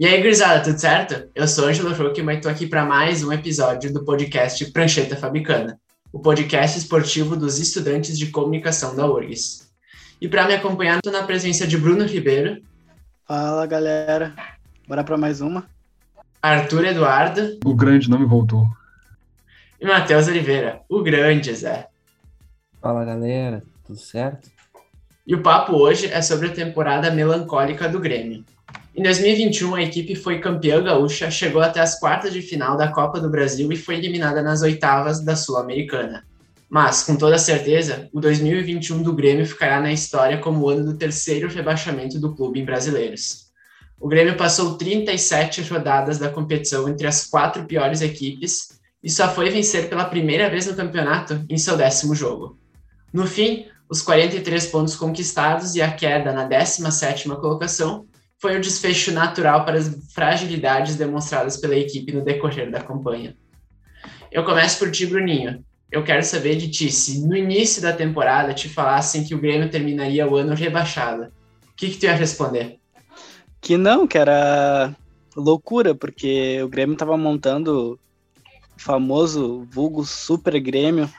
E aí, gurizada, tudo certo? Eu sou Angelo Ruckman e estou aqui para mais um episódio do podcast Prancheta Fabicana, o podcast esportivo dos estudantes de comunicação da URGS. E para me acompanhar, estou na presença de Bruno Ribeiro. Fala, galera. Bora para mais uma. Arthur Eduardo. O grande nome voltou. E Matheus Oliveira, o grande Zé. Fala, galera. Tudo certo? E o papo hoje é sobre a temporada melancólica do Grêmio. Em 2021, a equipe foi campeã gaúcha, chegou até as quartas de final da Copa do Brasil e foi eliminada nas oitavas da Sul-Americana. Mas, com toda certeza, o 2021 do Grêmio ficará na história como o ano do terceiro rebaixamento do clube em brasileiros. O Grêmio passou 37 rodadas da competição entre as quatro piores equipes e só foi vencer pela primeira vez no campeonato em seu décimo jogo. No fim, os 43 pontos conquistados e a queda na 17ª colocação foi o desfecho natural para as fragilidades demonstradas pela equipe no decorrer da campanha. Eu começo por ti, Bruninho. Eu quero saber de ti, se no início da temporada te falassem que o Grêmio terminaria o ano rebaixado, o que, que tu ia responder? Que não, que era loucura, porque o Grêmio estava montando o famoso vulgo Super Grêmio.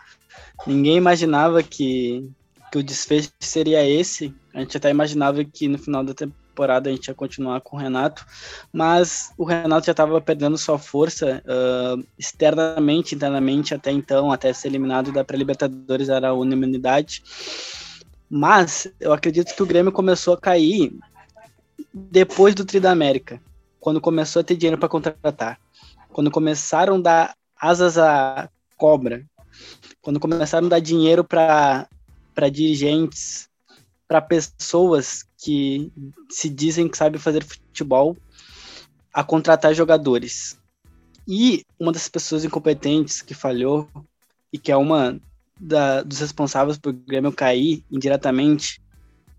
Ninguém imaginava que, que o desfecho seria esse. A gente até imaginava que no final da temporada temporada a gente ia continuar com o Renato, mas o Renato já estava perdendo sua força uh, externamente, internamente até então, até ser eliminado da pré-libertadores era a unanimidade. Mas eu acredito que o Grêmio começou a cair depois do Tri da América, quando começou a ter dinheiro para contratar, quando começaram a dar asas à cobra, quando começaram a dar dinheiro para dirigentes, para pessoas que se dizem que sabem fazer futebol a contratar jogadores. E uma das pessoas incompetentes que falhou e que é uma da, dos responsáveis por Grêmio cair indiretamente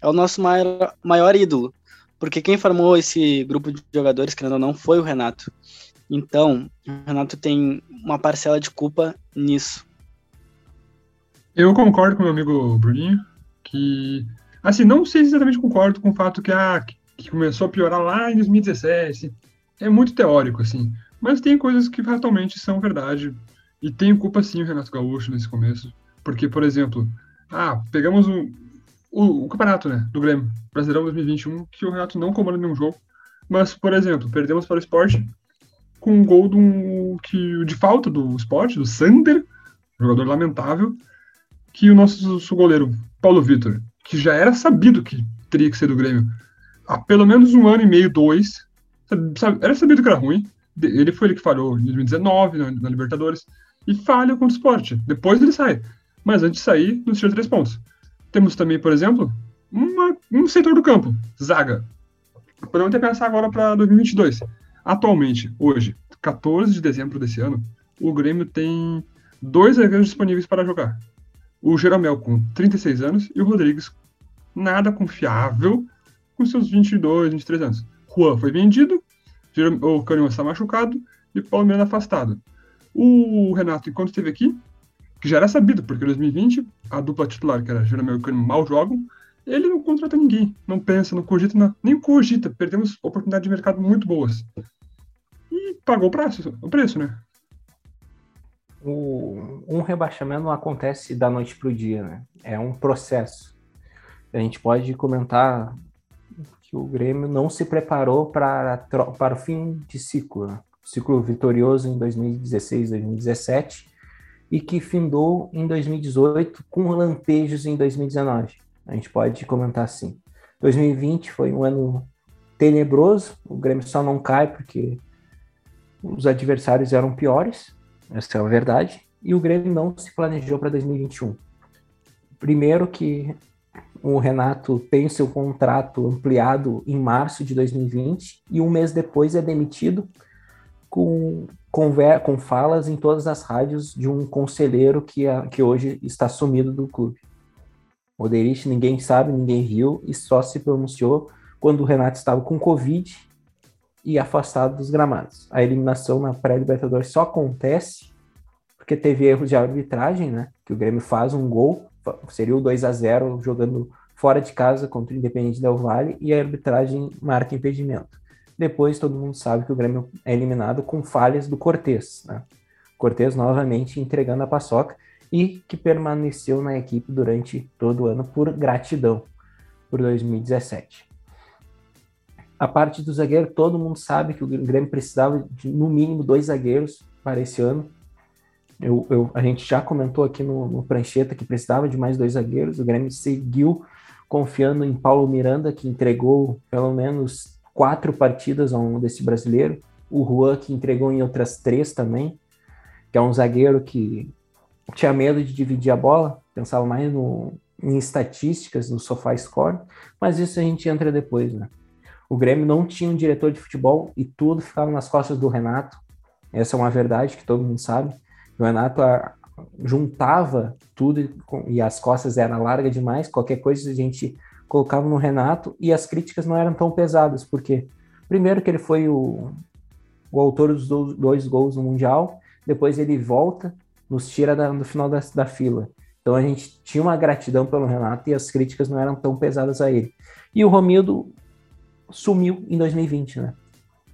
é o nosso maior, maior ídolo. Porque quem formou esse grupo de jogadores, querendo ou não, foi o Renato. Então, o Renato tem uma parcela de culpa nisso. Eu concordo com meu amigo Bruninho, que Assim, não sei se exatamente concordo com o fato que, ah, que começou a piorar lá em 2017. É muito teórico, assim. Mas tem coisas que fatalmente são verdade. E tem culpa, sim, o Renato Gaúcho nesse começo. Porque, por exemplo, ah, pegamos o, o, o campeonato, né, do Grêmio, Brasileirão 2021, que o Renato não comanda nenhum jogo. Mas, por exemplo, perdemos para o esporte com um gol do, que, de falta do esporte, do Sander, jogador lamentável, que o nosso goleiro, Paulo Vitor, que já era sabido que teria que ser do Grêmio há pelo menos um ano e meio, dois. Era sabido que era ruim. Ele foi ele que falhou em 2019 na, Libertadores e falha contra o esporte. Depois ele sai. Mas antes de sair, nos tira três pontos. Temos também, por exemplo, uma, um setor do campo, zaga. Podemos até pensar agora para 2022. Atualmente, hoje, 14 de dezembro desse ano, o Grêmio tem dois zagueiros disponíveis para jogar o Jeromel com 36 anos e o Rodrigues nada confiável com seus 22, 23 anos. Juan foi vendido, o Kahneman está machucado e Paulo Miranda afastado. O Renato, enquanto esteve aqui, que já era sabido, porque em 2020 a dupla titular, que era Jeromel e Kahneman, mal jogam, ele não contrata ninguém, não pensa, não cogita, não, nem cogita. Perdemos oportunidades de mercado muito boas. E pagou o preço, o preço né? O, um rebaixamento não acontece da noite para o dia, né? É um processo. A gente pode comentar que o Grêmio não se preparou para, para o fim de ciclo, né? ciclo vitorioso em 2016, 2017 e que findou em 2018 com lampejos em 2019. A gente pode comentar assim. 2020 foi um ano tenebroso, o Grêmio só não cai porque os adversários eram piores, essa é a verdade. E o Grêmio não se planejou para 2021. Primeiro que o Renato tem seu contrato ampliado em março de 2020 e um mês depois é demitido com, com, falas em todas as rádios de um conselheiro que, a, que hoje está sumido do clube. O Derich ninguém sabe, ninguém riu e só se pronunciou quando o Renato estava com Covid e afastado dos gramados. A eliminação na pré-Libertadores só acontece porque teve erros de arbitragem, né? Que o Grêmio faz um gol, seria o 2 a 0 jogando fora de casa contra o Independente Del Vale e a arbitragem marca impedimento. Depois todo mundo sabe que o Grêmio é eliminado com falhas do Cortez, né? Cortez novamente entregando a paçoca e que permaneceu na equipe durante todo o ano por gratidão por 2017. A parte do zagueiro, todo mundo sabe que o Grêmio precisava de no mínimo dois zagueiros para esse ano. Eu, eu, a gente já comentou aqui no, no Prancheta que precisava de mais dois zagueiros. O Grêmio seguiu confiando em Paulo Miranda, que entregou pelo menos quatro partidas ao longo desse brasileiro. O Juan, que entregou em outras três também, que é um zagueiro que tinha medo de dividir a bola, pensava mais no, em estatísticas, no sofá score, mas isso a gente entra depois, né? O Grêmio não tinha um diretor de futebol e tudo ficava nas costas do Renato. Essa é uma verdade que todo mundo sabe. O Renato a, ah, juntava tudo e as costas eram largas demais. Qualquer coisa a gente colocava no Renato e as críticas não eram tão pesadas, porque primeiro que ele foi o, o autor dos dois, dois gols no Mundial, depois ele volta, nos tira da, no final da, da fila. Então a gente tinha uma gratidão pelo Renato e as críticas não eram tão pesadas a ele. E o Romildo sumiu em 2020, né?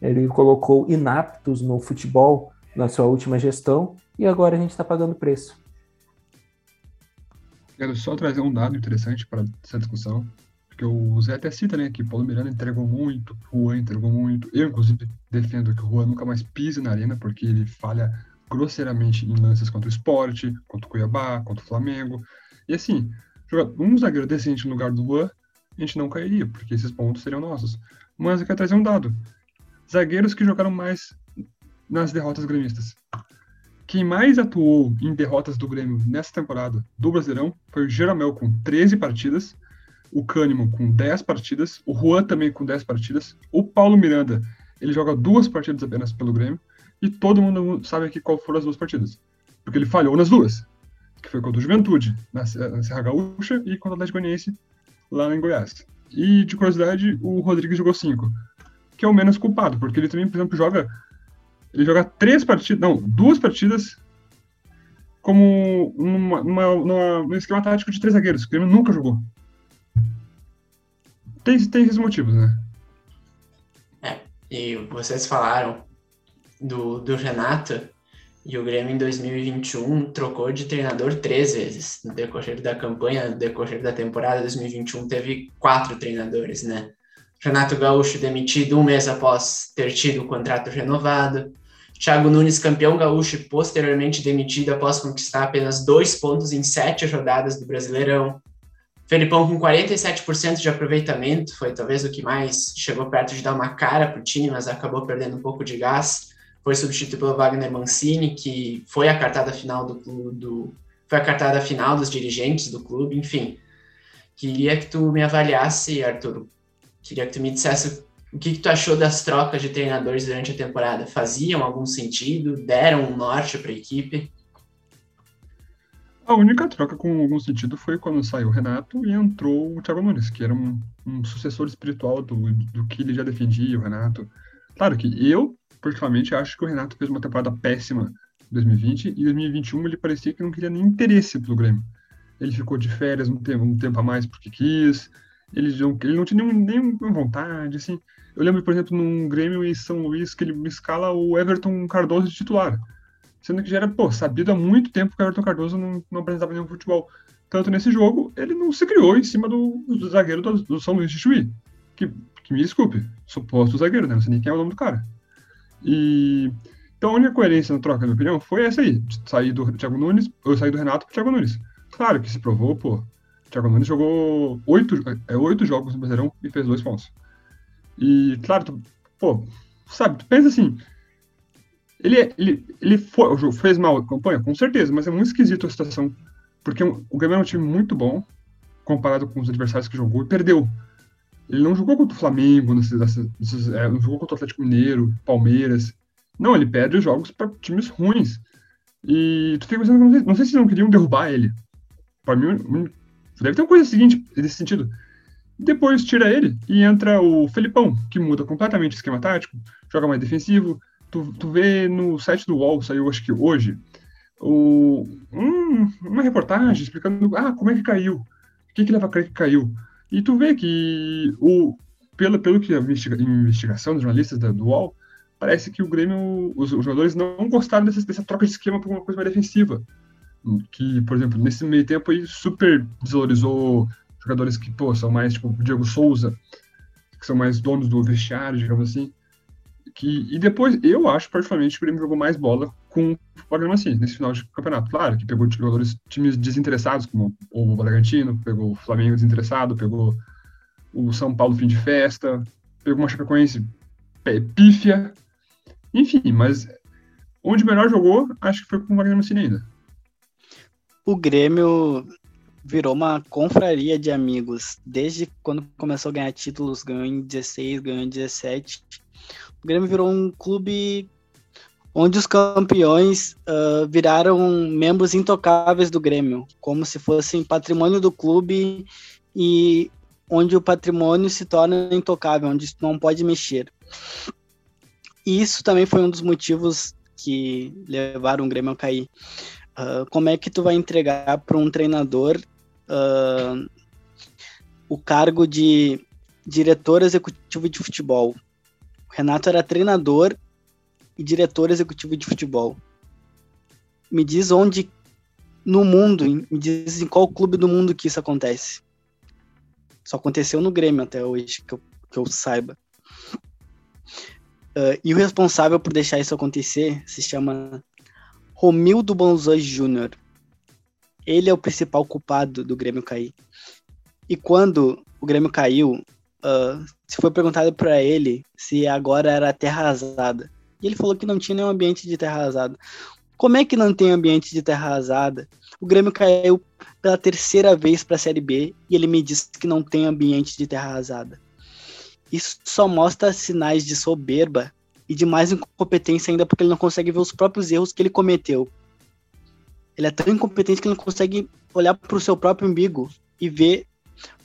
Ele colocou inaptos no futebol na sua última gestão e agora a gente está pagando preço. Quero só trazer um dado interessante para essa discussão, porque o Zé até cita, né, que Paulo Miranda entregou muito, Juan entregou muito. Eu, inclusive, defendo que o Juan nunca mais pise na arena, porque ele falha grosseiramente em lances contra o esporte, contra o Cuiabá, contra o Flamengo. E assim, um zagueiro decente no lugar do Juan a gente não cairia, porque esses pontos seriam nossos. Mas eu quero trazer um dado. Zagueiros que jogaram mais nas derrotas gremistas. Quem mais atuou em derrotas do Grêmio nessa temporada do Brasileirão foi o Jeromel com 13 partidas, o Cânimo com 10 partidas, o Juan também com 10 partidas, o Paulo Miranda, ele joga duas partidas apenas pelo Grêmio, e todo mundo sabe aqui qual foram as duas partidas. Porque ele falhou nas duas, que foi contra o Juventude, na Serra Gaúcha, e contra o Atlético Goianiense, lá em Goiás. E, de curiosidade, o Rodrigues jogou cinco, que é o menos culpado, porque ele também, por exemplo, joga. Ele joga três partidas, não, duas partidas como numa, num esquema tático de três zagueiros, que ele nunca jogou. Tem, tem esses motivos, né? É, e vocês falaram do, do Renato, e o Grêmio em 2021 trocou de treinador três vezes. No decorrer da campanha, no decorrer da temporada 2021, teve quatro treinadores, né? Renato Gaúcho demitido um mês após ter tido o contrato renovado. Thiago Nunes, campeão gaúcho, posteriormente demitido após conquistar apenas dois pontos em sete rodadas do Brasileirão. Felipão com 47% de aproveitamento, foi talvez o que mais chegou perto de dar uma cara para o time, mas acabou perdendo um pouco de gás foi substituído pelo Wagner Mancini, que foi a cartada final do clube, do, foi a cartada final dos dirigentes do clube, enfim. Queria que tu me avaliasse, Arthur. Queria que tu me dissesse o que, que tu achou das trocas de treinadores durante a temporada. Faziam algum sentido? Deram um norte para a equipe? A única troca com algum sentido foi quando saiu o Renato e entrou o Thiago Nunes, que era um, um sucessor espiritual do, do que ele já defendia, o Renato. Claro que eu particularmente, acho que o Renato fez uma temporada péssima em 2020 e em 2021 ele parecia que não queria nem interesse pelo Grêmio. Ele ficou de férias um tempo, um tempo a mais porque quis, ele não, ele não tinha nenhum, nenhuma vontade, assim. Eu lembro, por exemplo, num Grêmio em São Luís, que ele escala o Everton Cardoso de titular. Sendo que já era, pô, sabido há muito tempo que o Everton Cardoso não, não apresentava nenhum futebol. Tanto nesse jogo, ele não se criou em cima do, do zagueiro do, do, São Luís de Chuí. Que, que me desculpe, suposto zagueiro, né? Não sei nem quem é o nome do cara. E então a única coerência na troca, na minha opinião, foi essa aí, sair do Thiago Nunes, eu sair do Renato pro Thiago Nunes. Claro que se provou, pô, Thiago Nunes jogou oito, é, oito jogos no Brasileirão e fez dois pontos. E, claro, tu, pô, sabe, tu pensa assim, ele, ele, ele foi, fez mal a campanha, com certeza, mas é muito esquisito a situação, porque o Grêmio é um time muito bom, comparado com os adversários que jogou, e perdeu. Ele não jogou contra o Flamengo, nesses, é, não jogou contra o Atlético Mineiro, Palmeiras. Não, ele perde os jogos para times ruins. E tu fica pensando, não sei, não sei se não queriam derrubar ele. Para mim, deve ter uma coisa seguinte, nesse sentido. Depois tira ele e entra o Felipão, que muda completamente o esquema tático, joga mais defensivo. Tu, tu vê no site do UOL, saiu acho que hoje, o, um, uma reportagem explicando ah, como é que caiu, o que, que leva a crer que caiu. E tu vê que o, pelo, pelo que a investiga, investigação dos jornalistas da, do UOL, parece que o Grêmio, os, os jogadores não gostaram dessa, dessa troca de esquema por uma coisa mais defensiva. Que, por exemplo, nesse meio tempo aí, super desvalorizou jogadores que, pô, são mais, tipo, Diego Souza, que são mais donos do vestiário, digamos assim. Que, e depois, eu acho, particularmente, que o Grêmio jogou mais bola com o assim, nesse final de campeonato. Claro, que pegou jogadores, times desinteressados, como o Bragantino, pegou o Flamengo desinteressado, pegou o São Paulo fim de festa, pegou uma Chapecoense pífia, enfim, mas onde melhor jogou, acho que foi com o Mancini ainda. O Grêmio virou uma confraria de amigos. Desde quando começou a ganhar títulos, ganhou em 16, ganhou em 17. O Grêmio virou um clube onde os campeões uh, viraram membros intocáveis do Grêmio, como se fossem patrimônio do clube e onde o patrimônio se torna intocável, onde não pode mexer. E isso também foi um dos motivos que levaram o Grêmio a cair. Uh, como é que tu vai entregar para um treinador uh, o cargo de diretor executivo de futebol? O Renato era treinador e diretor executivo de futebol. Me diz onde no mundo, me diz em qual clube do mundo que isso acontece. Só aconteceu no Grêmio até hoje, que eu, que eu saiba. Uh, e o responsável por deixar isso acontecer se chama Romildo Bonzoi Júnior. Ele é o principal culpado do Grêmio cair. E quando o Grêmio caiu, uh, se foi perguntado para ele se agora era terra arrasada. E ele falou que não tinha nenhum ambiente de terra arrasada. Como é que não tem ambiente de terra arrasada? O Grêmio caiu pela terceira vez para a Série B e ele me disse que não tem ambiente de terra arrasada. Isso só mostra sinais de soberba e de mais incompetência ainda porque ele não consegue ver os próprios erros que ele cometeu. Ele é tão incompetente que ele não consegue olhar para o seu próprio umbigo e ver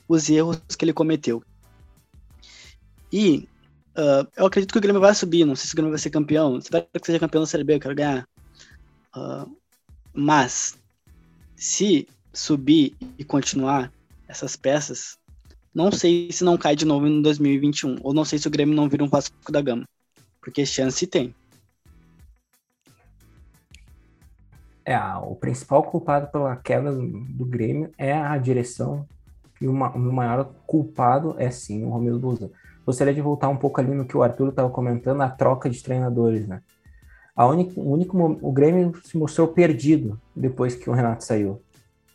os erros que ele cometeu. E uh, eu acredito que o Grêmio vai subir. Não sei se o Grêmio vai ser campeão. Espero que seja campeão da Série B, eu quero ganhar. Uh, mas se subir e continuar essas peças, não sei se não cai de novo em 2021. Ou não sei se o Grêmio não vira um Vasco da Gama. Porque chance tem. É, o principal culpado pela queda do Grêmio é a direção. E o, maior culpado é sim o Romildo Bolzano. Gostaria de voltar um pouco ali no que o Arthur estava comentando, a troca de treinadores, né? A única, o único o Grêmio se mostrou perdido depois que o Renato saiu.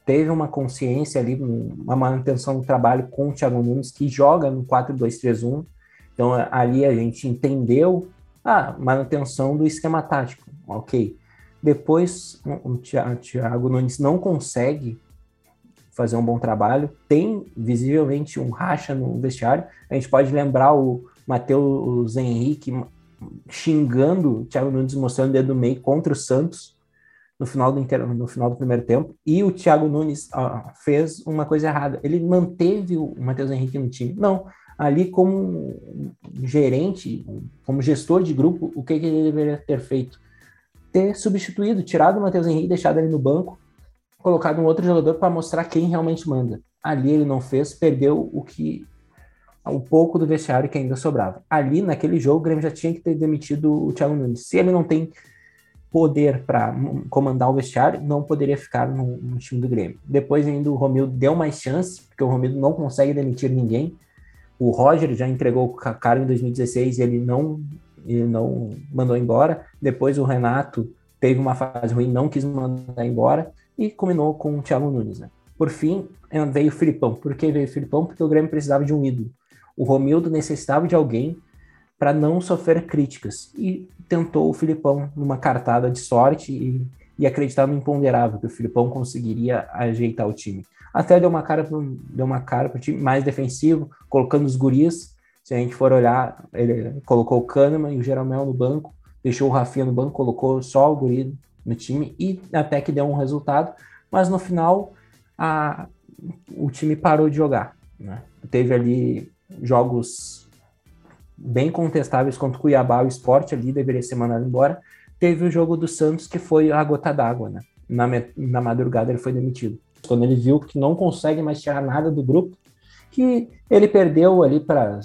Teve uma consciência ali, uma manutenção do trabalho com o Thiago Nunes, que joga no 4-2-3-1. Então ali a gente entendeu a manutenção do esquema tático, ok. Depois o Thiago Nunes não consegue fazer um bom trabalho, tem visivelmente um racha no vestiário. A gente pode lembrar o Matheus Henrique xingando o Thiago Nunes mostrando o dedo do meio contra o Santos no final do, inter... no final do primeiro tempo. E o Thiago Nunes fez uma coisa errada. Ele manteve o Matheus Henrique no time. Não, ali como gerente, como gestor de grupo, o que, que ele deveria ter feito? Ter substituído, tirado o Matheus Henrique, deixado ele no banco, colocado um outro jogador para mostrar quem realmente manda. Ali ele não fez, perdeu o que o pouco do vestiário que ainda sobrava. Ali, naquele jogo, o Grêmio já tinha que ter demitido o Thiago Nunes. Se ele não tem poder para comandar o vestiário, não poderia ficar no, no, time do Grêmio. Depois ainda o Romildo deu mais chance, porque o Romildo não consegue demitir ninguém. O Roger já entregou o cara em 2016 e ele não, ele não mandou embora. Depois o Renato teve uma fase ruim, não quis mandar embora e combinou com o Thiago Nunes. Né? Por fim, veio o Filipão. Por que veio o Filipão? Porque o Grêmio precisava de um ídolo o Romildo necessitava de alguém para não sofrer críticas e tentou o Filipão numa cartada de sorte e, e acreditava no imponderável que o Filipão conseguiria ajeitar o time. Até deu uma cara pro, deu uma cara para o time mais defensivo, colocando os guris. Se a gente for olhar, ele colocou o Kahneman e o Jeromel no banco, deixou o Rafinha no banco, colocou só o guri no time e até que deu um resultado, mas no final a, o time parou de jogar. Né? Teve ali jogos bem contestáveis contra o Cuiabá, o esporte ali deveria ser mandado embora. Teve o jogo do Santos, que foi a gota d'água, né? Na, na madrugada ele foi demitido. Quando ele viu que não consegue mais tirar nada do grupo, que ele perdeu ali para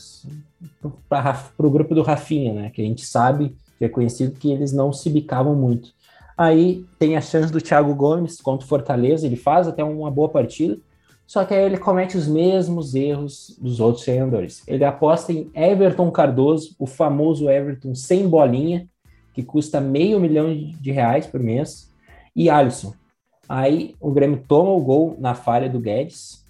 o grupo do Rafinha, né? Que a gente sabe, que é conhecido, que eles não se bicavam muito. Aí tem a chance do Thiago Gomes contra o Fortaleza, ele faz até uma boa partida, só que aí ele comete os mesmos erros dos outros treinadores. Ele aposta em Everton Cardoso, o famoso Everton sem bolinha, que custa meio milhão de reais por mês, e Alisson. Aí o Grêmio toma o gol na falha do Guedes,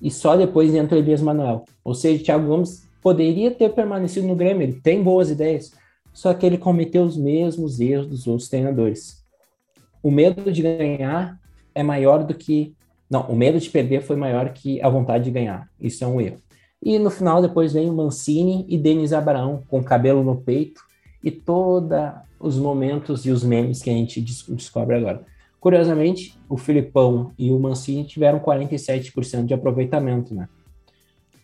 e só depois entra o Elias Manuel. Ou seja, o Thiago Gomes poderia ter permanecido no Grêmio, ele tem boas ideias, só que ele cometeu os mesmos erros dos outros treinadores. O medo de ganhar é maior do que não, o medo de perder foi maior que a vontade de ganhar. Isso é um erro. E no final, depois vem o Mancini e Denis Abraão, com cabelo no peito, e todos os momentos e os memes que a gente descobre agora. Curiosamente, o Filipão e o Mancini tiveram 47% de aproveitamento, né?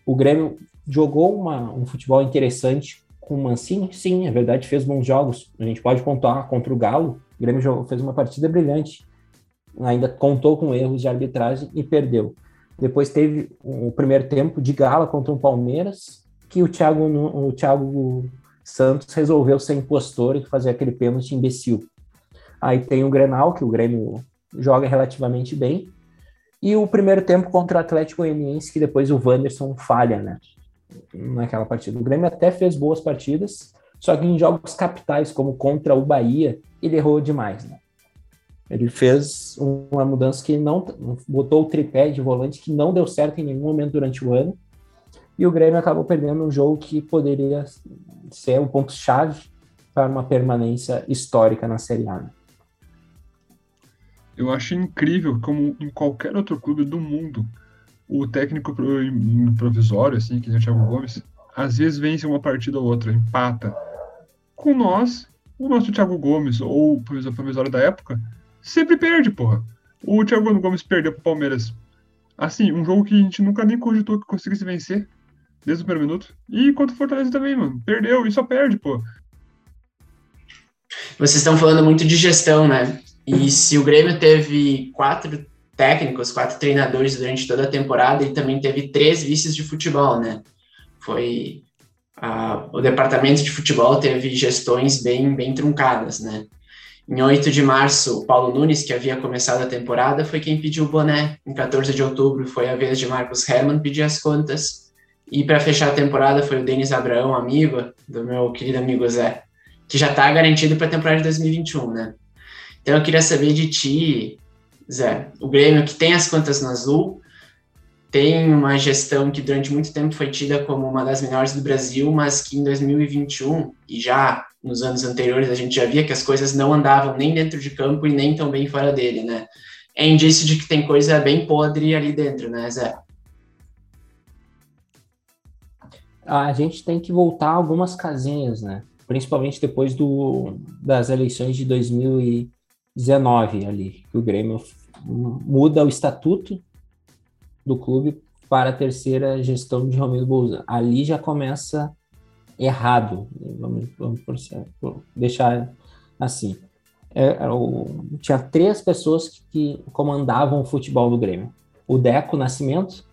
O Grêmio jogou uma, um futebol interessante com o Mancini, sim, é verdade, fez bons jogos. A gente pode pontuar contra o Galo, o Grêmio fez uma partida brilhante ainda contou com erros de arbitragem e perdeu. Depois teve o primeiro tempo de gala contra o Palmeiras, que o Thiago, o Thiago Santos resolveu ser impostor e fazer aquele pênalti imbecil. Aí tem o Grenal, que o Grêmio joga relativamente bem, e o primeiro tempo contra o Atlético Goianiense, que depois o Wanderson falha, né? Naquela partida. O Grêmio até fez boas partidas, só que em jogos capitais, como contra o Bahia, ele errou demais, né? Ele fez uma mudança que não botou o tripé de volante que não deu certo em nenhum momento durante o ano. E o Grêmio acabou perdendo um jogo que poderia ser um ponto chave para uma permanência histórica na Série A. Eu acho incrível como em qualquer outro clube do mundo o técnico provisório, assim, que é o Thiago Gomes, às vezes vence uma partida ou outra, empata. Com nós, o nosso Thiago Gomes, ou o provisório da época, sempre perde, porra. O Thiago Gomes perdeu pro Palmeiras. Assim, um jogo que a gente nunca nem cogitou que conseguisse vencer desde o primeiro minuto. E contra o Fortaleza também, mano. Perdeu e só perde, pô. Vocês estão falando muito de gestão, né? E se o Grêmio teve quatro técnicos, quatro treinadores durante toda a temporada, ele também teve três vices de futebol, né? Foi. Uh, o departamento de futebol teve gestões bem, bem truncadas, né? Em 8 de março, Paulo Nunes, que havia começado a temporada, foi quem pediu o boné. Em 14 de outubro, foi a vez de Marcos Hermann pedir as contas. E para fechar a temporada, foi o Denis Abraão, amigo do meu querido amigo Zé, que já está garantido para a temporada de 2021, né? Então eu queria saber de ti, Zé, o Grêmio que tem as contas no azul, tem uma gestão que durante muito tempo foi tida como uma das melhores do Brasil, mas que em 2021 e já nos anos anteriores a gente já via que as coisas não andavam nem dentro de campo e nem tão bem fora dele, né? É indício de que tem coisa bem podre ali dentro, né, Zé? A gente tem que voltar algumas casinhas, né? Principalmente depois do, das eleições de 2019 ali, que o Grêmio muda o estatuto do clube para a terceira gestão de Romero Bolzan. Ali já começa errado, vamos, vamos deixar assim. É, o, tinha três pessoas que, que, comandavam o futebol do Grêmio. O Deco Nascimento,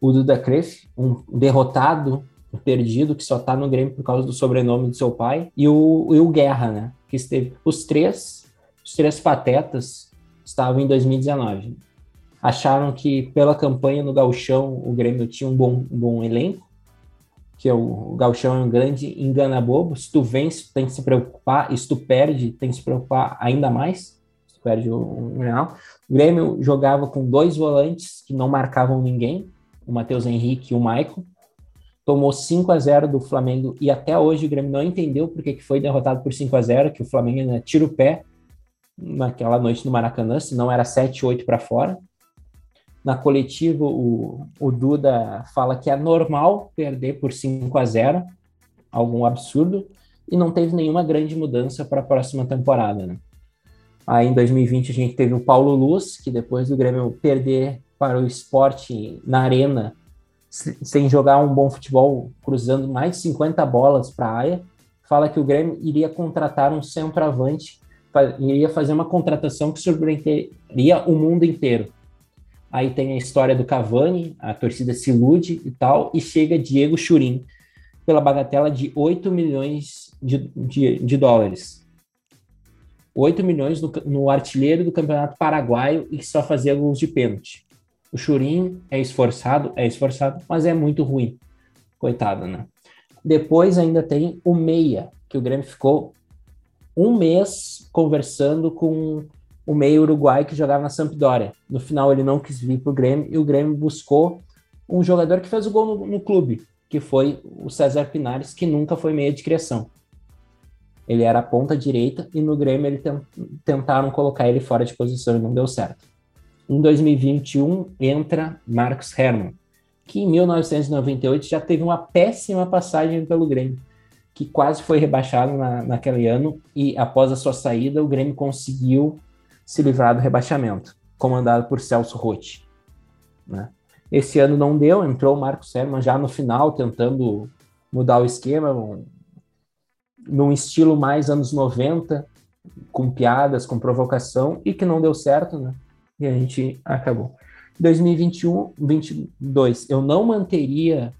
o Duda Kreff, um derrotado, perdido, que só está no Grêmio por causa do sobrenome do seu pai, e o, e o Guerra, né? Que esteve. Os três, os três patetas estavam em 2019 acharam que pela campanha no Gauchão o Grêmio tinha um bom, um bom elenco, que é o, o Gauchão é um grande engana bobo. Se tu vence, tem que se preocupar, e se tu perde, tem que se preocupar ainda mais. Se tu perde o, Grenal. O Grêmio jogava com dois volantes que não marcavam ninguém, o Matheus Henrique e o Maicon. Tomou 5 a 0 do Flamengo e até hoje o Grêmio não entendeu porque que foi derrotado por 5 a 0 que o Flamengo tira o pé naquela noite no Maracanã, se não era 7, 8 para fora. Na coletiva, o, o Duda fala que é normal perder por 5 a 0 algum absurdo, e não teve nenhuma grande mudança para a próxima temporada. Né? Aí em 2020 a gente teve o Paulo Luz, que depois do Grêmio perder para o esporte na arena, sem jogar um bom futebol, cruzando mais de 50 bolas para a área, fala que o Grêmio iria contratar um centroavante, iria fazer uma contratação que surpreenderia o mundo inteiro. Aí tem a história do Cavani, a torcida se ilude e tal, e chega Diego Churin pela bagatela de 8 milhões de, de, de dólares. 8 milhões no, no, artilheiro do Campeonato Paraguaio e só fazia gols de pênalti. O Churin é esforçado, é esforçado, mas é muito ruim. Coitado, né? Depois ainda tem o Meia, que o Grêmio ficou um mês conversando com o meio uruguai que jogava na Sampdoria. No final ele não quis vir para o Grêmio e o Grêmio buscou um jogador que fez o gol no, no clube, que foi o César Pinares, que nunca foi meia de criação. Ele era a ponta direita e no Grêmio ele tent, tentaram colocar ele fora de posição e não deu certo. Em 2021 entra Marcos Hermann, que em 1998 já teve uma péssima passagem pelo Grêmio, que quase foi rebaixado na, naquele ano e após a sua saída o Grêmio conseguiu se livrar do rebaixamento, comandado por Celso Rotti. Né? Esse ano não deu, entrou o Marcos Herman já no final, tentando mudar o esquema, um, num estilo mais anos 90, com piadas, com provocação, e que não deu certo, né? E a gente acabou. 2021, 2022, eu não manteria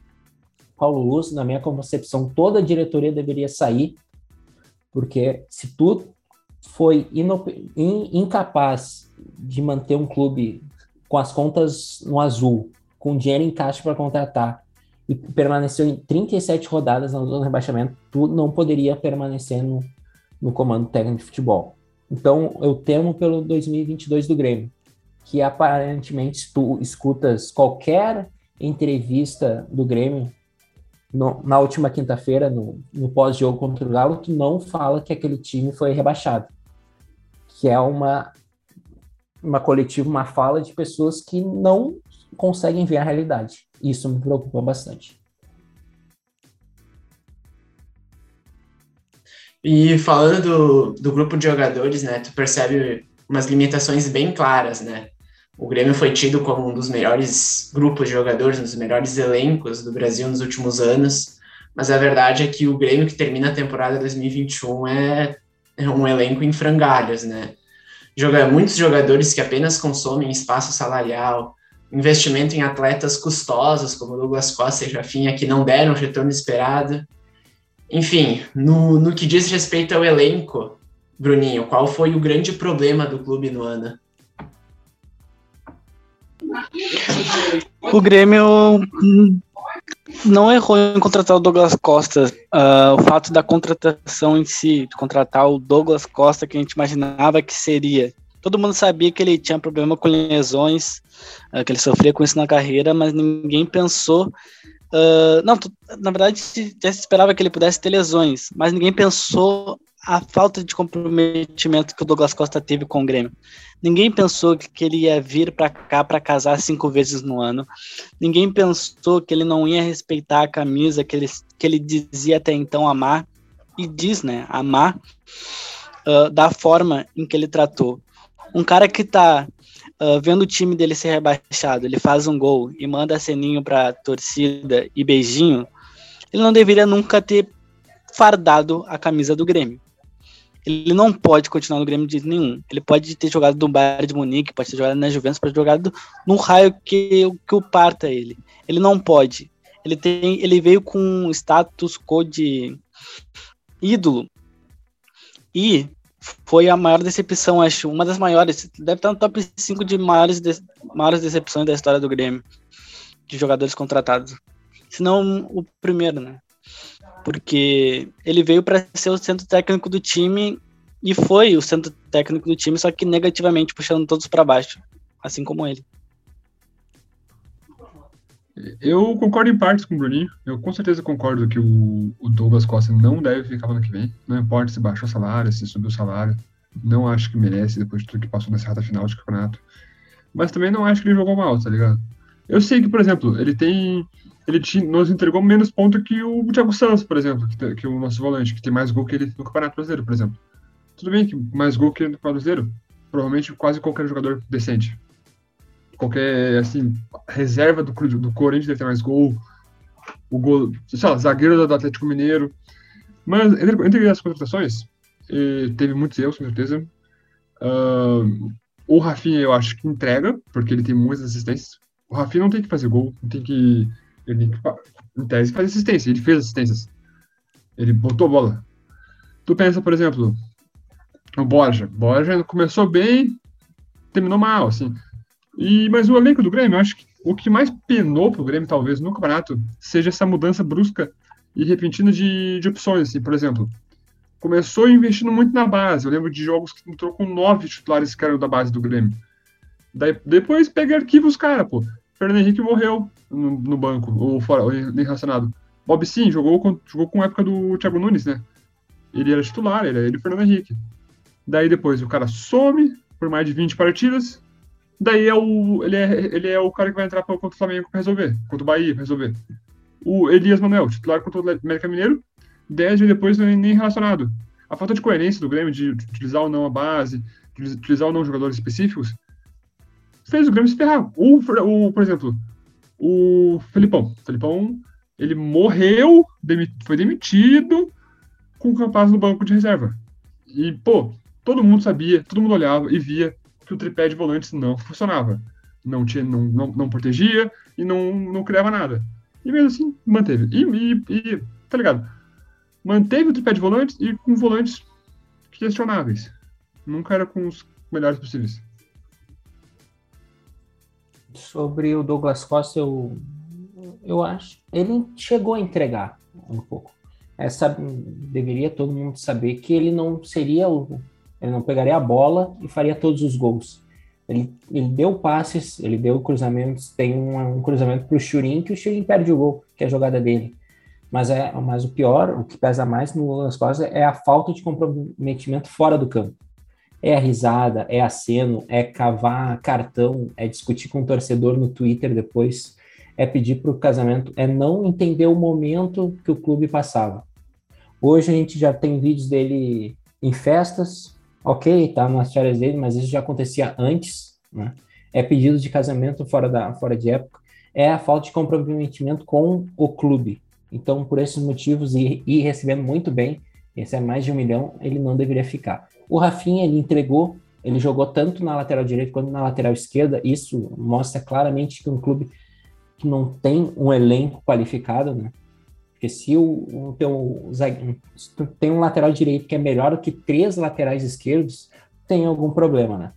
Paulo Luz, na minha concepção, toda a diretoria deveria sair, porque se tu foi in incapaz de manter um clube com as contas no azul, com dinheiro em caixa para contratar, e permaneceu em 37 rodadas na zona de rebaixamento, tu não poderia permanecer no, no comando técnico de futebol. Então, eu temo pelo 2022 do Grêmio, que aparentemente tu escutas qualquer entrevista do Grêmio no, na última quinta-feira, no, no pós-jogo contra o Galo, tu não fala que aquele time foi rebaixado que é uma, uma coletiva, uma fala de pessoas que não conseguem ver a realidade. Isso me preocupa bastante. E falando do, do grupo de jogadores, né, tu percebe umas limitações bem claras, né? O Grêmio foi tido como um dos melhores grupos de jogadores, um dos melhores elencos do Brasil nos últimos anos, mas a verdade é que o Grêmio que termina a temporada 2021 é é um elenco em frangalhos, né? Joga, muitos jogadores que apenas consomem espaço salarial, investimento em atletas custosos, como Douglas Costa e Jafinha, que não deram o retorno esperado. Enfim, no, no que diz respeito ao elenco, Bruninho, qual foi o grande problema do clube no ano? O Grêmio não errou em contratar o Douglas Costa. Uh, o fato da contratação em si, contratar o Douglas Costa, que a gente imaginava que seria. Todo mundo sabia que ele tinha problema com lesões, uh, que ele sofria com isso na carreira, mas ninguém pensou. Uh, não, na verdade, já se esperava que ele pudesse ter lesões, mas ninguém pensou a falta de comprometimento que o Douglas Costa teve com o Grêmio. Ninguém pensou que ele ia vir para cá para casar cinco vezes no ano. Ninguém pensou que ele não ia respeitar a camisa que ele, que ele dizia até então amar, e diz, né, amar, uh, da forma em que ele tratou. Um cara que tá uh, vendo o time dele ser rebaixado, ele faz um gol e manda ceninho pra torcida e beijinho, ele não deveria nunca ter fardado a camisa do Grêmio ele não pode continuar no Grêmio de jeito nenhum. Ele pode ter jogado no Bayern de Munique, pode ter jogado na Juventus, pode ter jogado num raio que, que o parta ele. Ele não pode. Ele tem, ele veio com status quo de ídolo e foi a maior decepção, acho, uma das maiores, deve estar no top 5 de maiores, de, maiores decepções da história do Grêmio, de jogadores contratados. Se não o primeiro, né? Porque ele veio para ser o centro técnico do time e foi o centro técnico do time, só que negativamente puxando todos para baixo, assim como ele. Eu concordo em partes com o Bruninho. Eu com certeza concordo que o, Douglas Costa não deve ficar no ano que vem. Não importa se baixou o salário, se subiu o salário. Não acho que merece depois de tudo que passou nessa reta final de campeonato. Mas também não acho que ele jogou mal, tá ligado? Eu sei que, por exemplo, ele tem ele nos entregou menos pontos que o Thiago Santos, por exemplo, que, que, o nosso volante, que tem mais gol que ele no Campeonato Brasileiro, por exemplo. Tudo bem que mais gol que ele no Campeonato Brasileiro, provavelmente quase qualquer jogador decente. Qualquer, assim, reserva do, do Corinthians deve ter mais gol. O gol, sei lá, zagueiro do Atlético Mineiro. Mas entre, entre as contratações, teve muitos erros, com certeza. Uh, O Rafinha, eu acho que entrega, porque ele tem muitas assistências. O Rafinha não tem que fazer gol, não tem que. Ele que, em tese, fazer assistência. Ele fez assistências. Ele botou bola. Tu pensa, por exemplo, o Borja. Borja começou bem, terminou mal, assim. E, mas o elenco do Grêmio, eu acho que o que mais penou pro Grêmio, talvez, no campeonato, seja essa mudança brusca e repentina de, de opções, assim. Por exemplo, começou investindo muito na base. Eu lembro de jogos que entrou com nove titulares que eram da base do Grêmio. Daí, depois pega arquivos, cara, pô. Fernando Henrique morreu no, no banco, ou fora, ou relacionado. Bob sim, jogou com, jogou com a época do Thiago Nunes, né? Ele era titular, ele era ele Fernando Henrique. Daí depois o cara some por mais de 20 partidas. Daí é o, ele, é, ele é o cara que vai entrar contra o Flamengo para resolver, contra o Bahia para resolver. O Elias Manuel, titular contra o América Mineiro, 10 dias depois nem, nem relacionado. A falta de coerência do Grêmio de utilizar ou não a base, de utilizar ou não jogadores específicos, fez o Grêmio se ferrar. O, o, por exemplo, o Felipão. O Felipão, ele morreu, foi demitido com o Campaz no banco de reserva. E, pô, todo mundo sabia, todo mundo olhava e via que o tripé de volantes não funcionava. Não, tinha, não, não, não protegia e não, não criava nada. E mesmo assim, manteve. E, e, e, tá ligado? Manteve o tripé de volantes e com volantes questionáveis. Nunca era com os melhores possíveis. Sobre o Douglas Costa, eu, eu acho. Ele chegou a entregar um pouco. Essa deveria todo mundo saber que ele não seria o ele não pegaria a bola e faria todos os gols. Ele, ele deu passes, ele deu cruzamentos, tem um, um cruzamento para o Churin, que o Churin perde o gol, que é a jogada dele. Mas, é, mas o pior, o que pesa mais nas costas é a falta de comprometimento fora do campo. É a risada, é aceno, é cavar cartão, é discutir com o torcedor no Twitter depois, é pedir para o casamento, é não entender o momento que o clube passava. Hoje a gente já tem vídeos dele em festas, ok, tá nas férias dele, mas isso já acontecia antes, né? É pedido de casamento fora, da, fora de época, é a falta de comprometimento com o clube. Então, por esses motivos, e, e recebendo muito bem, esse é mais de um milhão, ele não deveria ficar. O Rafinha, ele entregou, ele jogou tanto na lateral direita quanto na lateral esquerda, isso mostra claramente que um clube que não tem um elenco qualificado, né? Porque se o, o teu se tu tem um lateral direito que é melhor do que três laterais esquerdos, tem algum problema, né?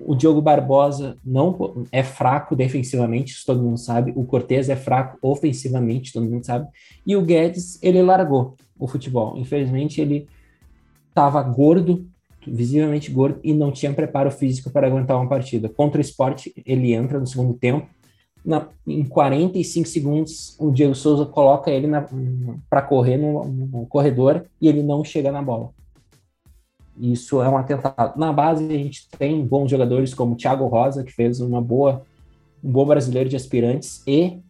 O Diogo Barbosa não é fraco defensivamente, isso todo mundo sabe. O Cortez é fraco ofensivamente, todo mundo sabe. E o Guedes, ele largou o futebol. Infelizmente, ele estava gordo, visivelmente gordo, e não tinha preparo físico para aguentar uma partida. Contra o esporte, ele entra no segundo tempo, na, em 45 segundos, o Diego Souza coloca ele para correr no, no, corredor e ele não chega na bola. Isso é um atentado. Na base, a gente tem bons jogadores como Thiago Rosa, que fez uma boa, um bom brasileiro de aspirantes, e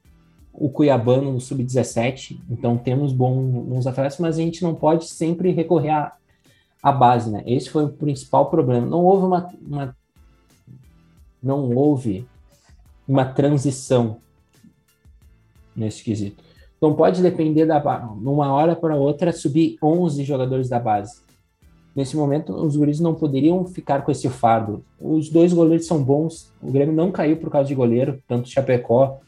o Cuiabano no Sub-17. Então, temos bons, bons atletas, mas a gente não pode sempre recorrer à, à base, né? Esse foi o principal problema. Não houve uma, uma não houve uma transição nesse quesito. Então pode depender da numa hora para outra subir 11 jogadores da base. Nesse momento, os guris não poderiam ficar com esse fardo. Os dois goleiros são bons. O Grêmio não caiu por causa de goleiro, tanto Chapecó,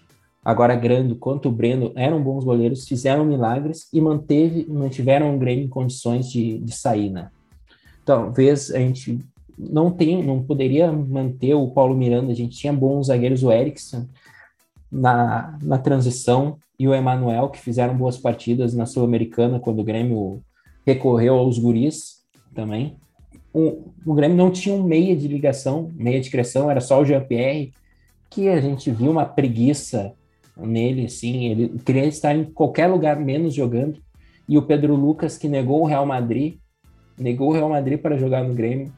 agora Grando, quanto o Breno eram bons goleiros, fizeram milagres e manteve, mantiveram o Grêmio em condições de, de sair, né? Talvez a gente não tem, não poderia manter o Paulo Miranda. A gente tinha bons zagueiros, o Eriksen na, na transição e o Emanuel, que fizeram boas partidas na Sul-Americana, quando o Grêmio recorreu aos guris também. O, o Grêmio não tinha um meia de ligação, meia de criação, era só o Jean-Pierre, que a gente viu uma preguiça nele, assim, ele queria estar em qualquer lugar menos jogando. E o Pedro Lucas, que negou o Real Madrid, negou o Real Madrid para jogar no Grêmio,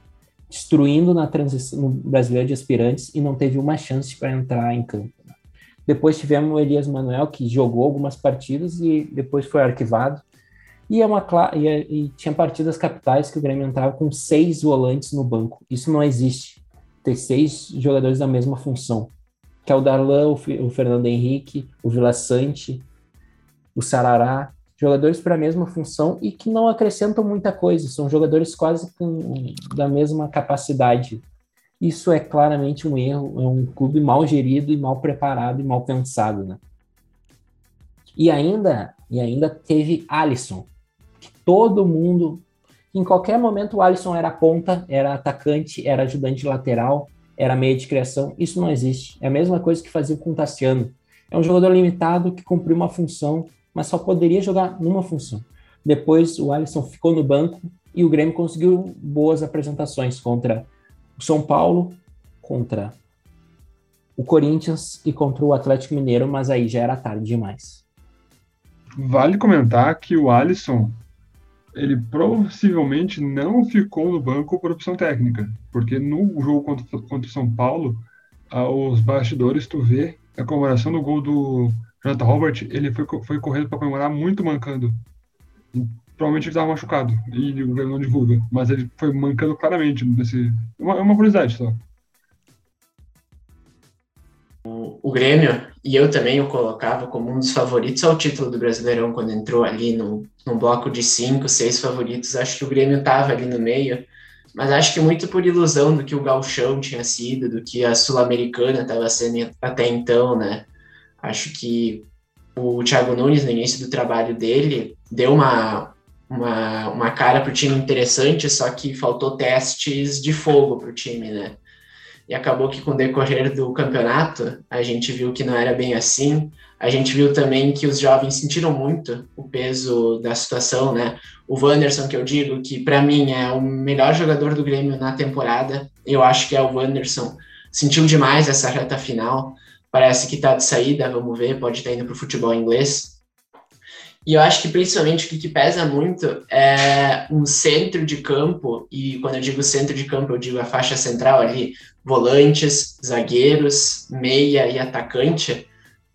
destruindo na transição no brasileiro de aspirantes e não teve uma chance para entrar em campo. Né? Depois tivemos o Elias Manuel, que jogou algumas partidas e depois foi arquivado. E, é uma, e, é, e tinha partidas capitais que o Grêmio entrava com seis volantes no banco. Isso não existe. Ter seis jogadores da mesma função. Que é o Darlan, o, o Fernando Henrique, o Vila Sante, o Sarará, jogadores para a mesma função e que não acrescentam muita coisa, são jogadores quase com, da mesma capacidade Isso é claramente um erro, é um clube mal gerido e mal preparado e mal pensado, né? E ainda, e ainda teve Alisson, que todo mundo, em qualquer momento o Alisson era ponta, era atacante, era ajudante lateral, era meia de criação. Isso não existe. É a mesma coisa que fazia com o Tassiano. É um jogador limitado que cumpriu uma função, mas só poderia jogar numa função. Depois o Alisson ficou no banco e o Grêmio conseguiu boas apresentações contra o São Paulo, contra o Corinthians e contra o Atlético Mineiro, mas aí já era tarde demais. Vale comentar que o Alisson ele possivelmente não ficou no banco por opção técnica, porque no jogo contra, contra o São Paulo, os bastidores, tu vê a comemoração do gol do Jonathan Robert, ele foi, foi correndo para comemorar muito mancando. Provavelmente ele estava machucado e o Grêmio não divulga, mas ele foi mancando claramente. Nesse... É uma, uma curiosidade só. O, Grêmio, e eu também o colocava como um dos favoritos ao título do Brasileirão quando entrou ali no, no bloco de cinco, seis favoritos. Acho que o Grêmio estava ali no meio, mas acho que muito por ilusão do que o Galchão tinha sido, do que a Sul-Americana estava sendo até então, né? Acho que o Thiago Nunes, no início do trabalho dele, deu uma, uma, uma cara para o time interessante, só que faltou testes de fogo para o time, né? E acabou que com o decorrer do campeonato, a gente viu que não era bem assim. A gente viu também que os jovens sentiram muito o peso da situação, né? O Wanderson, que eu digo que para mim é o melhor jogador do Grêmio na temporada, eu acho que é o Wanderson. Sentiu demais essa reta final. Parece que está de saída, vamos ver, pode estar indo para o futebol inglês. E eu acho que principalmente o que, que, pesa muito é um centro de campo, e quando eu digo centro de campo, eu digo a faixa central ali, volantes, zagueiros, meia e atacante,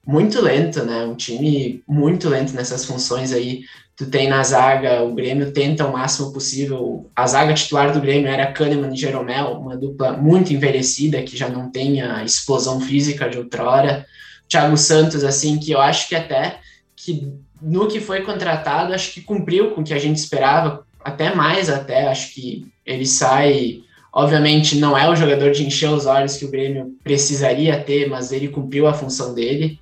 muito lento, né? Um time muito lento nessas funções aí. Tu tem na zaga, o Grêmio tenta o máximo possível. A zaga titular do Grêmio era Kahneman e Jeromel, uma dupla muito envelhecida, que já não tem a explosão física de outrora. Thiago Santos, assim, que eu acho que até que no que foi contratado, acho que cumpriu com o que a gente esperava, até mais até, acho que ele sai, obviamente não é o jogador de encher os olhos que o Grêmio precisaria ter, mas ele cumpriu a função dele.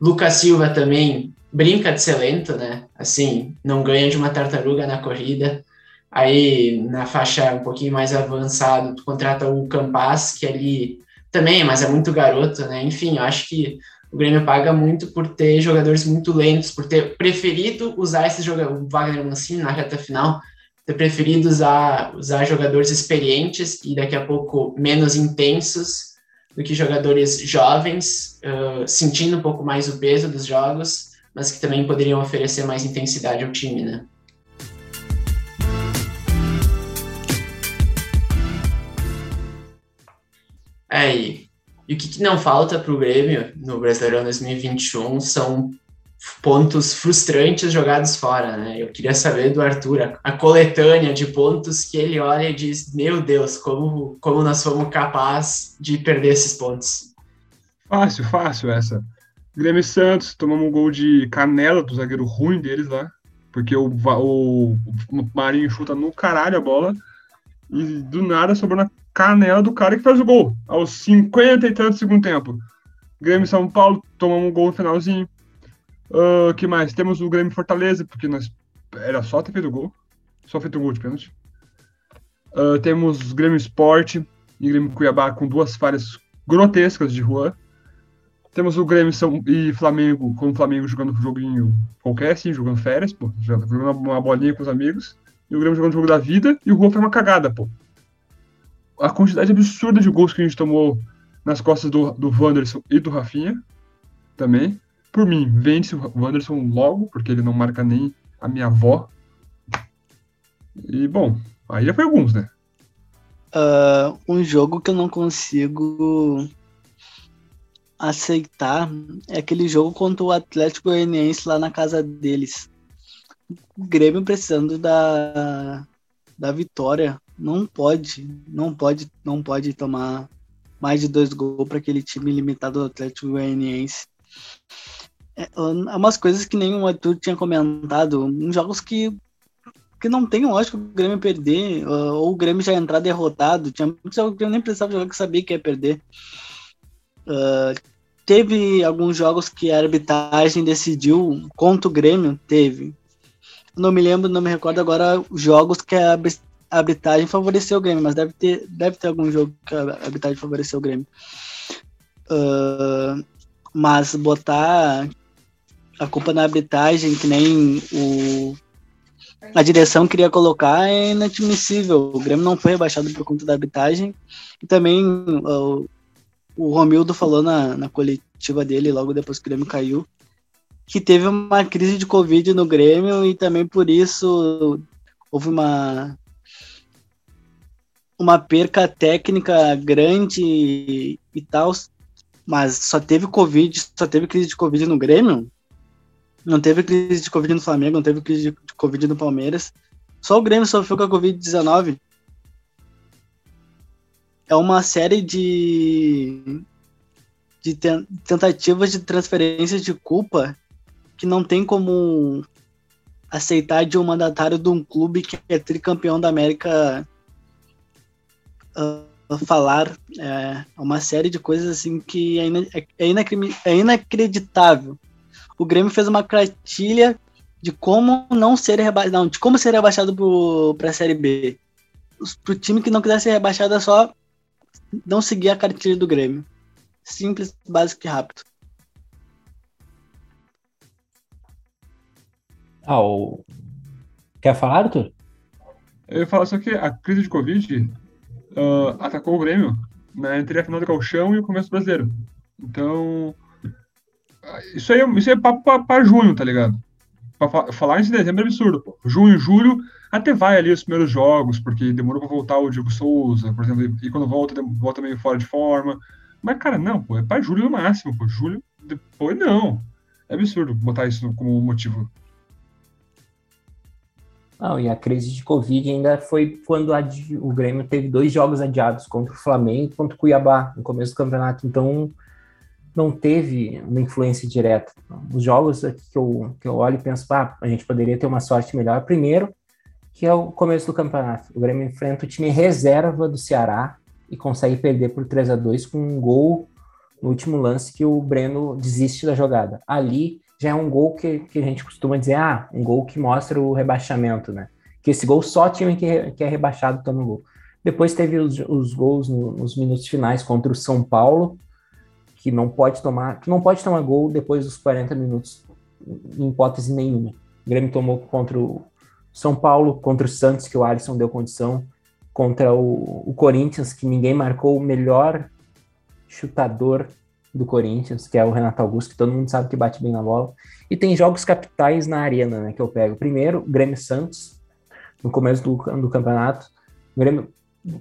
Lucas Silva também brinca de ser lento, né? Assim, não ganha de uma tartaruga na corrida. Aí, na faixa um pouquinho mais avançado, tu contrata o Campas, que ali também, mas é muito garoto, né? Enfim, eu acho que o Grêmio paga muito por ter jogadores muito lentos, por ter preferido usar esses jogadores, o Wagner Mancini na reta final, ter preferido usar, usar jogadores experientes e daqui a pouco menos intensos do que jogadores jovens, uh, sentindo um pouco mais o peso dos jogos, mas que também poderiam oferecer mais intensidade ao time, né? Aí, e o que, que não falta para o Grêmio no Brasileirão 2021 são pontos frustrantes jogados fora, né? Eu queria saber do Arthur a, coletânea de pontos que ele olha e diz: Meu Deus, como, como nós fomos capazes de perder esses pontos. Fácil, fácil essa. Grêmio Santos, tomamos um gol de canela do zagueiro ruim deles lá, porque o, o, o Marinho chuta no caralho a bola e do nada sobrou na canela do cara que faz o gol, aos 50 e tantos segundo tempo. Grêmio São Paulo, tomamos um gol no finalzinho. Uh, que mais? Temos o Grêmio Fortaleza, porque nós era só ter feito gol. Só feito o gol de pênalti. Uh, temos Grêmio Esporte e Grêmio Cuiabá com duas falhas grotescas de Juan. Temos o Grêmio São, e Flamengo, com o Flamengo jogando um joguinho qualquer, assim, jogando férias, pô, jogando uma bolinha com os amigos. E o Grêmio jogando o jogo da vida, e o Juan foi uma cagada, pô a quantidade absurda de gols que a gente tomou nas costas do, do Wanderson e do Rafinha também. Por mim, vence o Wanderson logo, porque ele não marca nem a minha avó. E, bom, aí já foi alguns, né? Uh, um jogo que eu não consigo aceitar é aquele jogo contra o Atlético Goianiense lá na casa deles. O Grêmio precisando da, da vitória não pode, não pode, não pode tomar mais de dois gols para aquele time limitado do Atlético Goianiense. É, é umas coisas que nem o Arthur tinha comentado, em jogos que porque não tem lógica o Grêmio perder, ou o Grêmio já entrar derrotado. Tinha muitos jogos que eu nem precisava jogar, que sabia que ia perder. Uh, teve alguns jogos que a arbitragem decidiu contra o Grêmio, teve. Não me lembro, não me recordo agora os jogos que a arbitragem favoreceu o Grêmio, mas deve ter, deve ter algum jogo que a arbitragem favoreceu o Grêmio. Uh, mas botar a culpa na arbitragem, que nem o, a direção queria colocar, é inadmissível. O Grêmio não foi rebaixado por conta da arbitragem. E também uh, o Romildo falou na, na coletiva dele, logo depois que o Grêmio caiu, que teve uma crise de Covid no Grêmio e também por isso houve uma uma perca técnica grande e tal, mas só teve Covid, só teve crise de Covid no Grêmio, não teve crise de Covid no Flamengo, não teve crise de Covid no Palmeiras, só o Grêmio sofreu com a Covid-19. É uma série de, de tentativas de transferência de culpa que não tem como aceitar de um mandatário de um clube que é tricampeão da América uh, falar é, uma série de coisas assim que é, ina é, é, inacreditável. O Grêmio fez uma cartilha de como não ser rebaixado, de como ser rebaixado para a Série B. Para o time que não quiser ser rebaixado é só não seguir a cartilha do Grêmio. Simples, básico e rápido. Ah, o... Quer falar, Arthur? Eu ia falar só que a crise de Covid uh, atacou o Grêmio né, entre a final do Galchão e o começo brasileiro. Então, isso aí, isso aí é papo para junho, tá ligado? Pra falar em dezembro é absurdo, pô. Junho, julho, até vai ali os primeiros jogos, porque demorou pra voltar o Diego Souza, por exemplo, e quando volta, volta meio fora de forma. Mas, cara, não, pô, é pra julho no máximo, pô. Julho, depois não. É absurdo botar isso como motivo. Não, e a crise de Covid ainda foi quando o Grêmio teve dois jogos adiados contra o Flamengo e contra o Cuiabá no começo do campeonato. Então, não teve uma influência direta. Os jogos que eu, que eu olho e penso, ah, a gente poderia ter uma sorte melhor. Primeiro, que é o começo do campeonato. O Grêmio enfrenta o time reserva do Ceará e consegue perder por 3 a 2 com um gol no último lance que o Breno desiste da jogada. Ali já é um gol que, que a gente costuma dizer, ah, um gol que mostra o rebaixamento, né? Que esse gol só time que, que é rebaixado toma gol. Depois teve os, os gols no, nos minutos finais contra o São Paulo, que não pode tomar, que não pode tomar gol depois dos 40 minutos, em hipótese nenhuma. O Grêmio tomou contra o São Paulo, contra o Santos, que o Alisson deu condição, contra o, o Corinthians, que ninguém marcou o melhor chutador do Corinthians, que é o Renato Augusto, que todo mundo sabe que bate bem na bola. E tem jogos capitais na arena, né, que eu pego. Primeiro, Grêmio Santos, no começo do, do campeonato. O, Grêmio,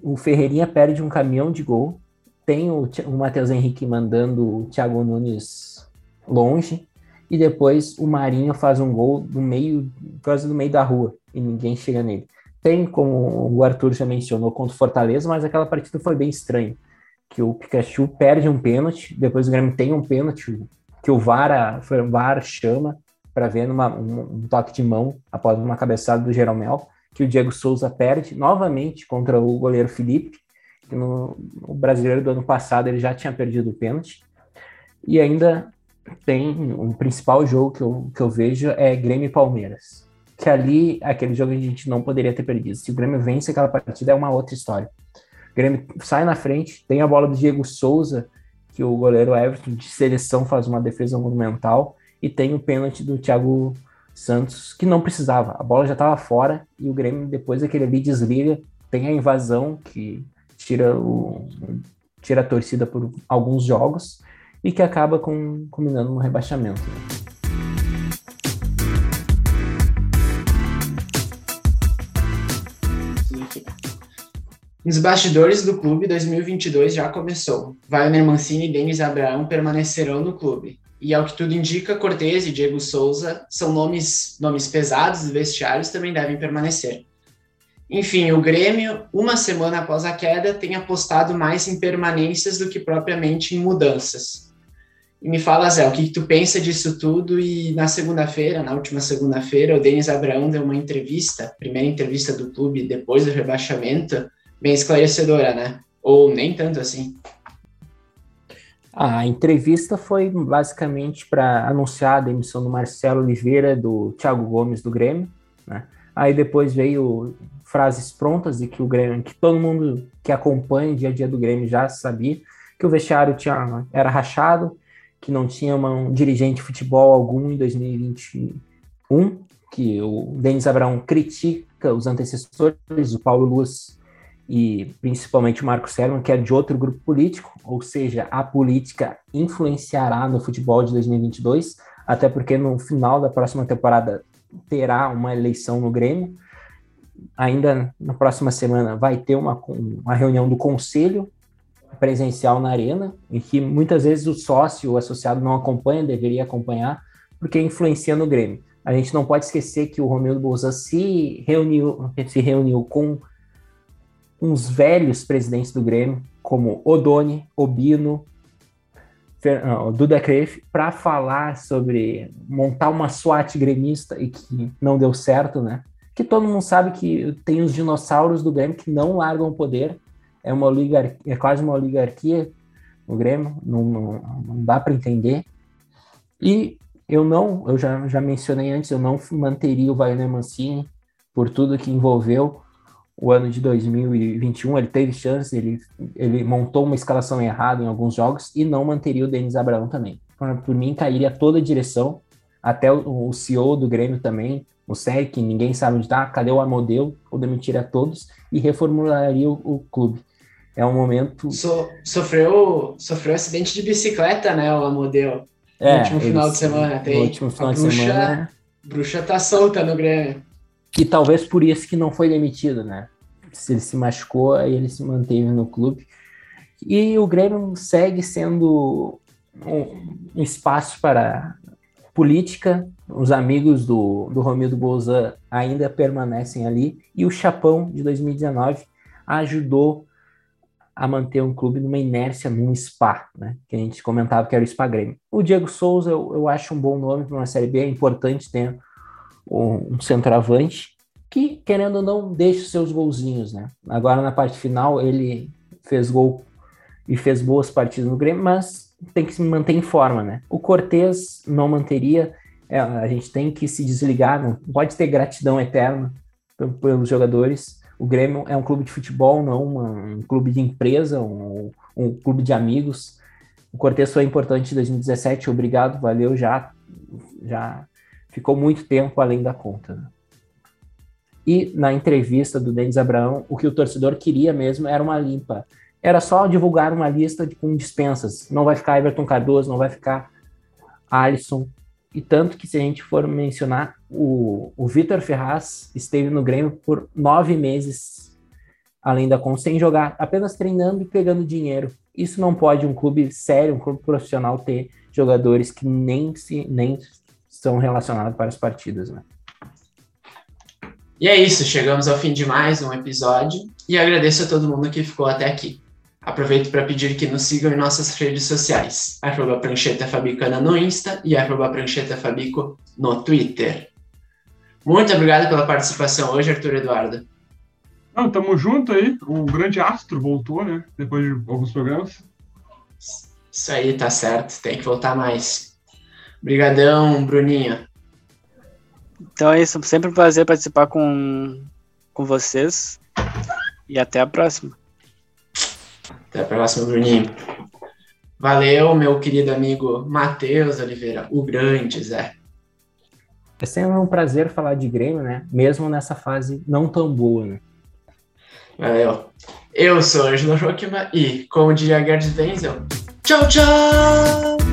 o Ferreirinha perde um caminhão de gol. Tem o, o Matheus Henrique mandando o Thiago Nunes longe. E depois o Marinho faz um gol no meio, quase no meio da rua, e ninguém chega nele. Tem, como o Arthur já mencionou, contra o Fortaleza, mas aquela partida foi bem estranha que o Pikachu perde um pênalti, depois o Grêmio tem um pênalti que o VAR, o VAR chama para ver numa, um, um, toque de mão após uma cabeçada do Jeromel, que o Diego Souza perde novamente contra o goleiro Felipe, no, no brasileiro do ano passado ele já tinha perdido o pênalti. E ainda tem um principal jogo que eu, que eu vejo é Grêmio e Palmeiras. Que ali, aquele jogo a gente não poderia ter perdido. Se o Grêmio vence aquela partida, é uma outra história. Grêmio sai na frente, tem a bola do Diego Souza, que o goleiro Everton de seleção faz uma defesa monumental, e tem o pênalti do Thiago Santos, que não precisava. A bola já estava fora e o Grêmio, depois daquele ali, desliga. Tem a invasão, que tira, o, tira a torcida por alguns jogos e que acaba com, combinando no rebaixamento. Né? Nos bastidores do clube, 2022 já começou. Wagner Mancini e Denis Abraão permanecerão no clube. E ao que tudo indica, Cortez e Diego Souza são nomes, nomes pesados dos vestiários também devem permanecer. Enfim, o Grêmio, uma semana após a queda, tem apostado mais em permanências do que propriamente em mudanças. E me fala, Zé, o que, que tu pensa disso tudo? E na segunda-feira, na última segunda-feira, o Denis Abraão deu uma entrevista, primeira entrevista do clube depois do rebaixamento, bem esclarecedora, né? Ou nem tanto assim. A entrevista foi basicamente para anunciar a demissão do Marcelo Oliveira, do Thiago Gomes do Grêmio, né? Aí depois veio frases prontas de que o Grêmio, que todo mundo que acompanha o dia a dia do Grêmio já sabia que o vestiário tinha, era rachado, que não tinha uma, um dirigente de futebol algum em 2021, que o Denis Abraão critica os antecessores, o Paulo Luz e principalmente o Marco Selman, que é de outro grupo político, ou seja, a política influenciará no futebol de 2022, até porque no final da próxima temporada terá uma eleição no Grêmio. Ainda na próxima semana vai ter uma, uma reunião do conselho presencial na arena, em que muitas vezes o sócio, o associado não acompanha, deveria acompanhar, porque influencia no Grêmio. A gente não pode esquecer que o Romildo Bolzan se reuniu, se reuniu com uns velhos presidentes do Grêmio, como Odoni, Obino, o Duda Creif, para falar sobre montar uma SWAT gremista e que não deu certo, né? Que todo mundo sabe que tem os dinossauros do Grêmio que não largam o poder. É uma oligarquia, é quase uma oligarquia no Grêmio, não, não, não dá para entender. E eu não, eu já, já mencionei antes, eu não manteria o Wagner Mancini por tudo que envolveu o ano de 2021, ele teve chance, ele, ele montou uma escalação errada em alguns jogos e não manteria o Denis Abraão também. Por, por mim, cairia toda a direção, até o, o CEO do Grêmio também, o SEC, ninguém sabe onde está, cadê o Amodeu, ou demitiria todos e reformularia o, o clube. É um momento. So, sofreu, sofreu acidente de bicicleta, né, o Amodeu? No é, último final de semana. Tem no último final de bruxa, semana. Bruxa tá solta no Grêmio. E talvez por isso que não foi demitido, né? Se ele se machucou, aí ele se manteve no clube. E o Grêmio segue sendo um, um espaço para política. Os amigos do, do Romildo Bolzan ainda permanecem ali. E o Chapão, de 2019, ajudou a manter um clube numa inércia num spa, né? Que a gente comentava que era o Spa Grêmio. O Diego Souza, eu, eu acho um bom nome para uma Série B, é importante ter um, centroavante que, querendo ou não, deixa seus golzinhos, né? Agora na parte final ele fez gol e fez boas partidas no Grêmio, mas tem que se manter em forma, né? O Cortez não manteria, é, a gente tem que se desligar, não pode ter gratidão eterna pelos jogadores. O Grêmio é um clube de futebol, não uma, um clube de empresa, um, um clube de amigos. O Cortez foi importante em 2017, obrigado, valeu, já, já ficou muito tempo além da conta. Né? E na entrevista do Denis Abraão, o que o torcedor queria mesmo era uma limpa. Era só divulgar uma lista de, com dispensas. Não vai ficar Everton Cardoso, não vai ficar Alisson. E tanto que se a gente for mencionar, o, o Vitor Ferraz esteve no Grêmio por nove meses, além da conta, sem jogar, apenas treinando e pegando dinheiro. Isso não pode um clube sério, um clube profissional ter jogadores que nem se nem são relacionados para as partidas, né? E é isso, chegamos ao fim de mais um episódio e agradeço a todo mundo que ficou até aqui. Aproveito para pedir que nos sigam em nossas redes sociais, arroba Prancheta Fabicana no Insta e arroba Prancheta Fabico no Twitter. Muito obrigado pela participação hoje, Arthur Eduardo. Não, tamo junto aí. O grande astro voltou, né? Depois de alguns programas. Isso aí, tá certo. Tem que voltar mais. Obrigadão, Bruninho. Então é isso. Sempre um prazer participar com, com vocês. E até a próxima. Até a próxima, Bruninho. Valeu, meu querido amigo Matheus Oliveira, o grande Zé. É sempre um prazer falar de Grêmio, né? Mesmo nessa fase não tão boa, né? Valeu. Eu sou Angelo Joachim e, como diria Gerd Wenzel, tchau, tchau!